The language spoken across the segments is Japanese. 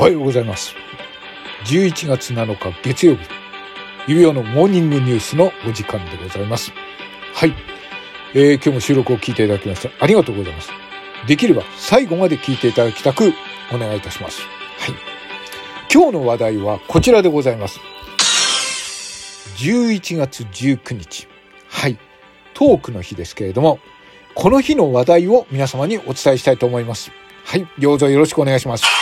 おはようございます。11月7日月曜日、指輪のモーニングニュースのお時間でございます。はい。えー今日も収録を聞いていただきましてありがとうございます。できれば最後まで聞いていただきたくお願いいたします。はい。今日の話題はこちらでございます。11月19日。はい。トークの日ですけれども、この日の話題を皆様にお伝えしたいと思います。はい。どうぞよろしくお願いします。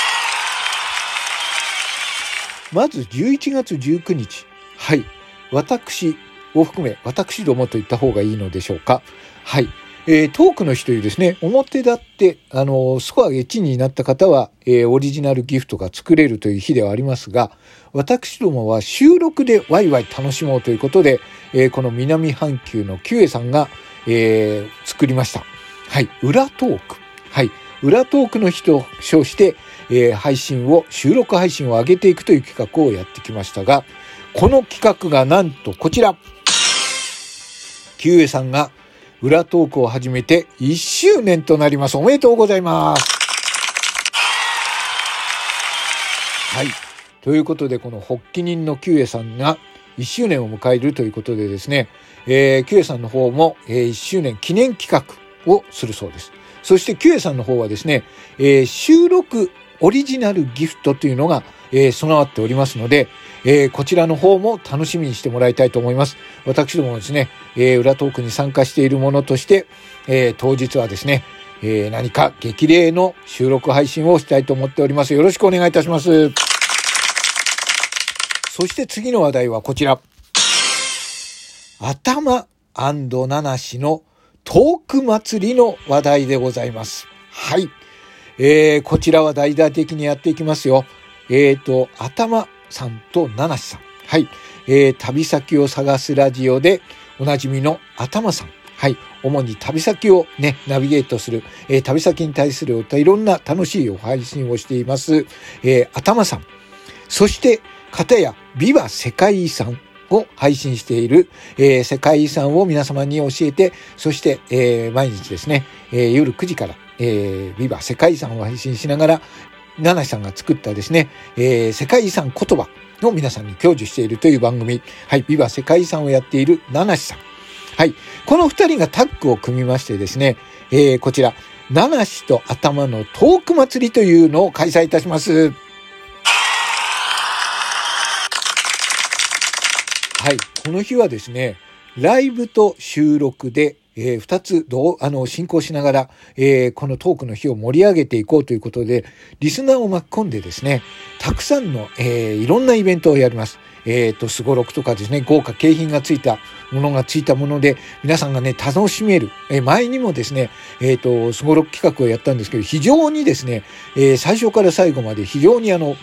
まず11月19日。はい。私を含め、私どもと言った方がいいのでしょうか。はい。えートークの日というですね、表立って、あの、スコアが1になった方は、えーオリジナルギフトが作れるという日ではありますが、私どもは収録でワイワイ楽しもうということで、えーこの南半球のキュエさんが、えー作りました。はい。裏トーク。はい。裏トークの日と称して、えー配信を、収録配信を上げていくという企画をやってきましたが、この企画がなんとこちら。キュウエさんが裏トークを始めて1周年となります。おめでとうございます。はい。ということで、この発起人のキュウエさんが1周年を迎えるということでですね、えー、キュウエさんの方も、えー1周年記念企画をするそうです。そしてキュウエさんの方はですね、えー収録オリジナルギフトというのが、えー備わっておりますので、えーこちらの方も楽しみにしてもらいたいと思います。私どもですね、えー裏トークに参加しているものとして、えー当日はですね、えー何か激励の収録配信をしたいと思っております。よろしくお願いいたします。そして次の話題はこちら。頭七しのトーク祭りの話題でございます。はい。えー、こちらは大々的にやっていきますよ。えーと、頭さんと七しさん。はい。えー、旅先を探すラジオでおなじみの頭さん。はい。主に旅先をね、ナビゲートする、えー旅先に対するいろんな楽しいお配信をしています、えー頭さん。そして、片やビバ世界遺産を配信している、えー世界遺産を皆様に教えて、そして、えー毎日ですね、えー夜9時から、えービバ世界遺産を配信しながら、七さんが作ったですね、えー世界遺産言葉を皆さんに享受しているという番組、はい、ビバ世界遺産をやっている七さん。はい。この二人がタッグを組みましてですね、えーこちら、七しと頭のトーク祭りというのを開催いたします。はい。この日はですね、ライブと収録で、えー二つどう、あの、進行しながら、えーこのトークの日を盛り上げていこうということで、リスナーを巻き込んでですね、たくさんの、えーいろんなイベントをやります。えっ、と、スゴロクとかですね、豪華景品がついたものがついたもので、皆さんがね、楽しめる。えー前にもですね、えっ、と、スゴロク企画をやったんですけど、非常にですね、え最初から最後まで非常にあの、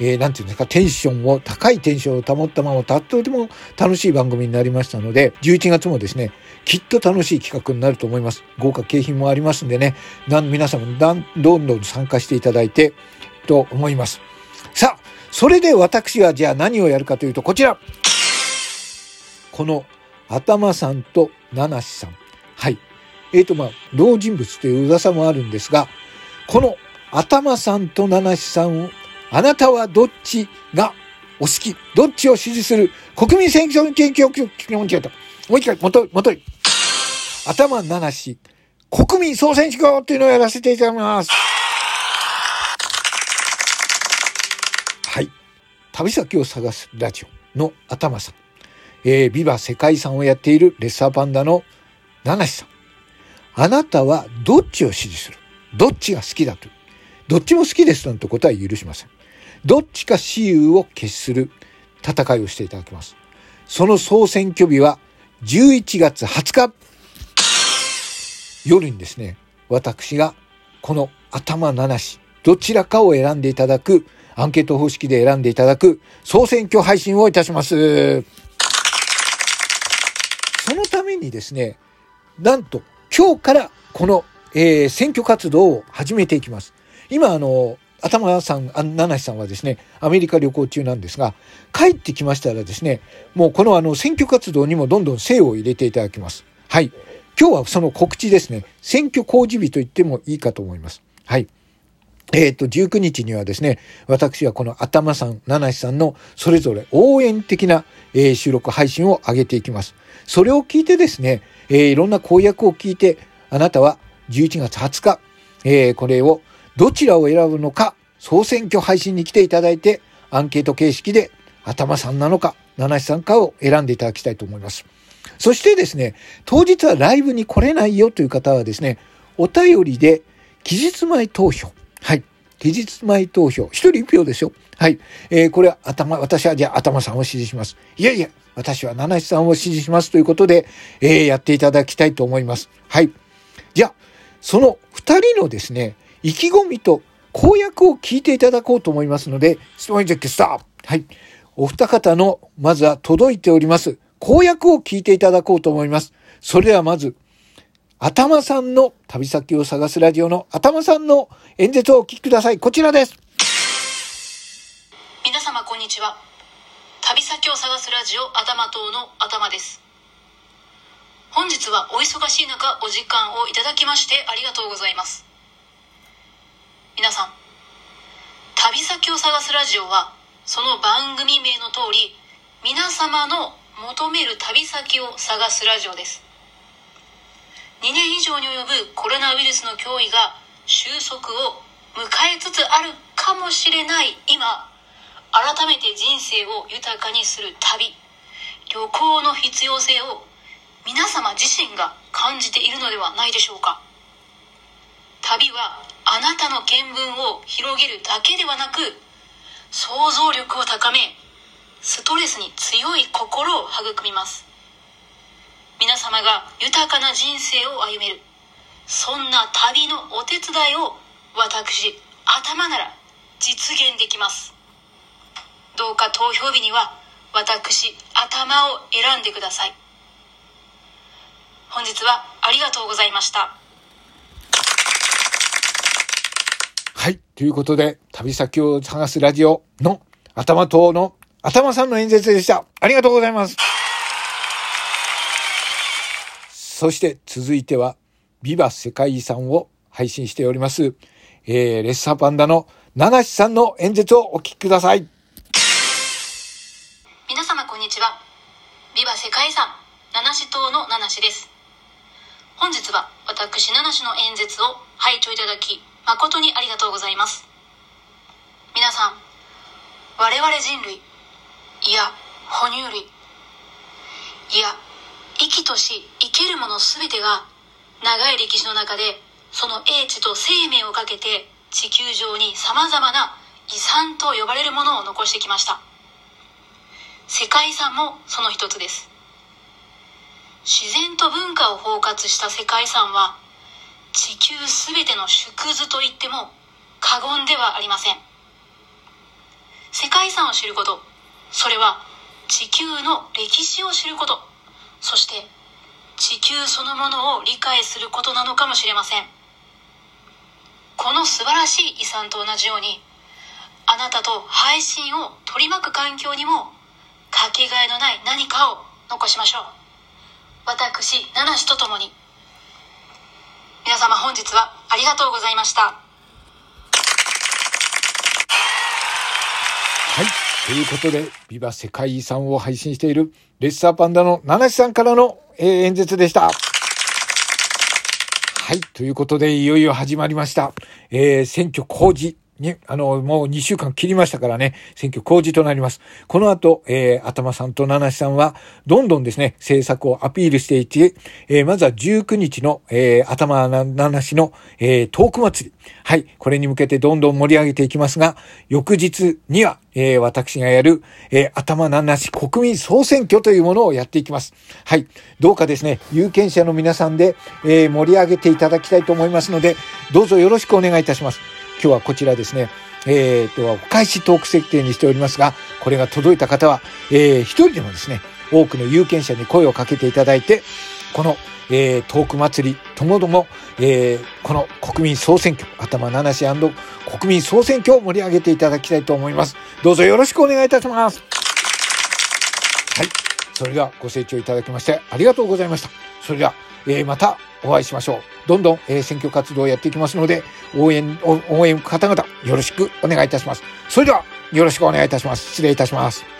えーなんていうんですか、テンションを、高いテンションを保ったまま、とっても楽しい番組になりましたので、11月もですね、きっと楽しい企画になると思います。豪華景品もありますんでね、なん皆様だんどんどん参加していただいて、と思います。さあ、それで私はじゃあ何をやるかというと、こちらこの、頭さんと七しさん。はい。えーと、まあ、同人物という噂もあるんですが、この頭さんと七しさんを、あなたはどっちがお好き？どっちを支持する？国民選挙研究局、もう一回、もう一回、元い、元い。頭七し、国民総選挙っていうのをやらせていただきます。はい。旅先を探すラジオの頭さん。えー、ビバ世界遺産をやっているレッサーパンダの七しさん。あなたはどっちを支持する？どっちが好きだと？どっちも好きですなんてことは許しません。どっちか私有を決する戦いをしていただきます。その総選挙日は11月20日。夜にですね、私がこの頭七し、どちらかを選んでいただく、アンケート方式で選んでいただく総選挙配信をいたします。そのためにですね、なんと今日からこの、えー選挙活動を始めていきます。今あの、頭さん、あ七さんはですね、アメリカ旅行中なんですが、帰ってきましたらですね、もうこのあの選挙活動にもどんどん精を入れていただきます。はい。今日はその告知ですね。選挙公示日と言ってもいいかと思います。はい。えっ、と、19日にはですね、私はこの頭さん、七志さんのそれぞれ応援的な、えー収録配信を上げていきます。それを聞いてですね、えーいろんな公約を聞いて、あなたは11月20日、えこれをどちらを選ぶのか、総選挙配信に来ていただいて、アンケート形式で頭さんなのか、七志さんかを選んでいただきたいと思います。そしてですね、当日はライブに来れないよという方はですね、お便りで期日前投票。はい。期日前投票。一人一票ですよ。はい。えーこれは頭、私はじゃあ頭さんを支持します。いやいや、私は七七さんを支持しますということで、えーやっていただきたいと思います。はい。じゃあ、その二人のですね、意気込みと公約を聞いていただこうと思いますので、ストーンジェックスターはい。お二方の、まずは届いております、公約を聞いていただこうと思います。それではまず、頭さんの旅先を探すラジオの頭さんの演説をお聞きください。こちらです。皆様こんにちは旅先を探すラジオ頭党の頭です本日はお忙しい中お時間をいただきましてありがとうございます皆さん旅先を探すラジオはその番組名の通り皆様の求める旅先を探すラジオです。2年以上に及ぶコロナウイルスの脅威が収束を迎えつつあるかもしれない今改めて人生を豊かにする旅旅行の必要性を皆様自身が感じているのではないでしょうか。旅はあなたの見聞を広げるだけではなく想像力を高めストレスに強い心を育みます。皆様が豊かな人生を歩めるそんな旅のお手伝いを私頭なら実現できます。どうか投票日には私頭を選んでください。本日はありがとうございました。はい。ということで、旅先を探すラジオの頭党の頭さんの演説でした。ありがとうございます。そして続いては、ビバ世界遺産を配信しております、えー、レッサーパンダの七志さんの演説をお聞きください。皆様こんにちはビバ世界遺産七市島の七市です本日は私七市の演説を拝聴いただき誠にありがとうございます。皆さん我々人類いや哺乳類いや生きとし生けるもの全てが長い歴史の中でその英知と生命をかけて地球上に様々な遺産と呼ばれるものを残してきました。世界遺産もその一つです。自然と文化を包括した世界遺産は地球全ての縮図と言っても過言ではありません。世界遺産を知ることそれは地球の歴史を知ることそして地球そのものを理解することなのかもしれません。この素晴らしい遺産と同じようにあなたと配信を取り巻く環境にもかけがえのない何かを残しましょう。私七志と共に皆様本日はありがとうございましたはい。ということで、ビバ世界遺産を配信しているレッサーパンダの七瀬さんからの、えー演説でした。はい。ということで、いよいよ始まりました。えー選挙公示。ね、あの、もう2週間切りましたからね、選挙公示となります。この後、えー、頭さんと七志さんは、どんどんですね、政策をアピールしていって、えーまずは19日の、えー、頭七志の、えー、トーク祭り。はい。これに向けてどんどん盛り上げていきますが、翌日には、えー私がやる、えー頭七志国民総選挙というものをやっていきます。はい。どうかですね、有権者の皆さんで、えー盛り上げていただきたいと思いますので、どうぞよろしくお願いいたします。今日はこちらですね、えー、と、お返しトーク設定にしておりますが、これが届いた方は、えー一人でもですね、多くの有権者に声をかけていただいて、この、えートーク祭りともども、えーこの国民総選挙、頭七し国民総選挙を盛り上げていただきたいと思います。どうぞよろしくお願いいたします。はい。それではご清聴いただきましてありがとうございました。それでは、えーまたお会いしましょう。どんどん、えー選挙活動をやっていきますので、応援、応援方々よろしくお願いいたします。それでは、よろしくお願いいたします。失礼いたします。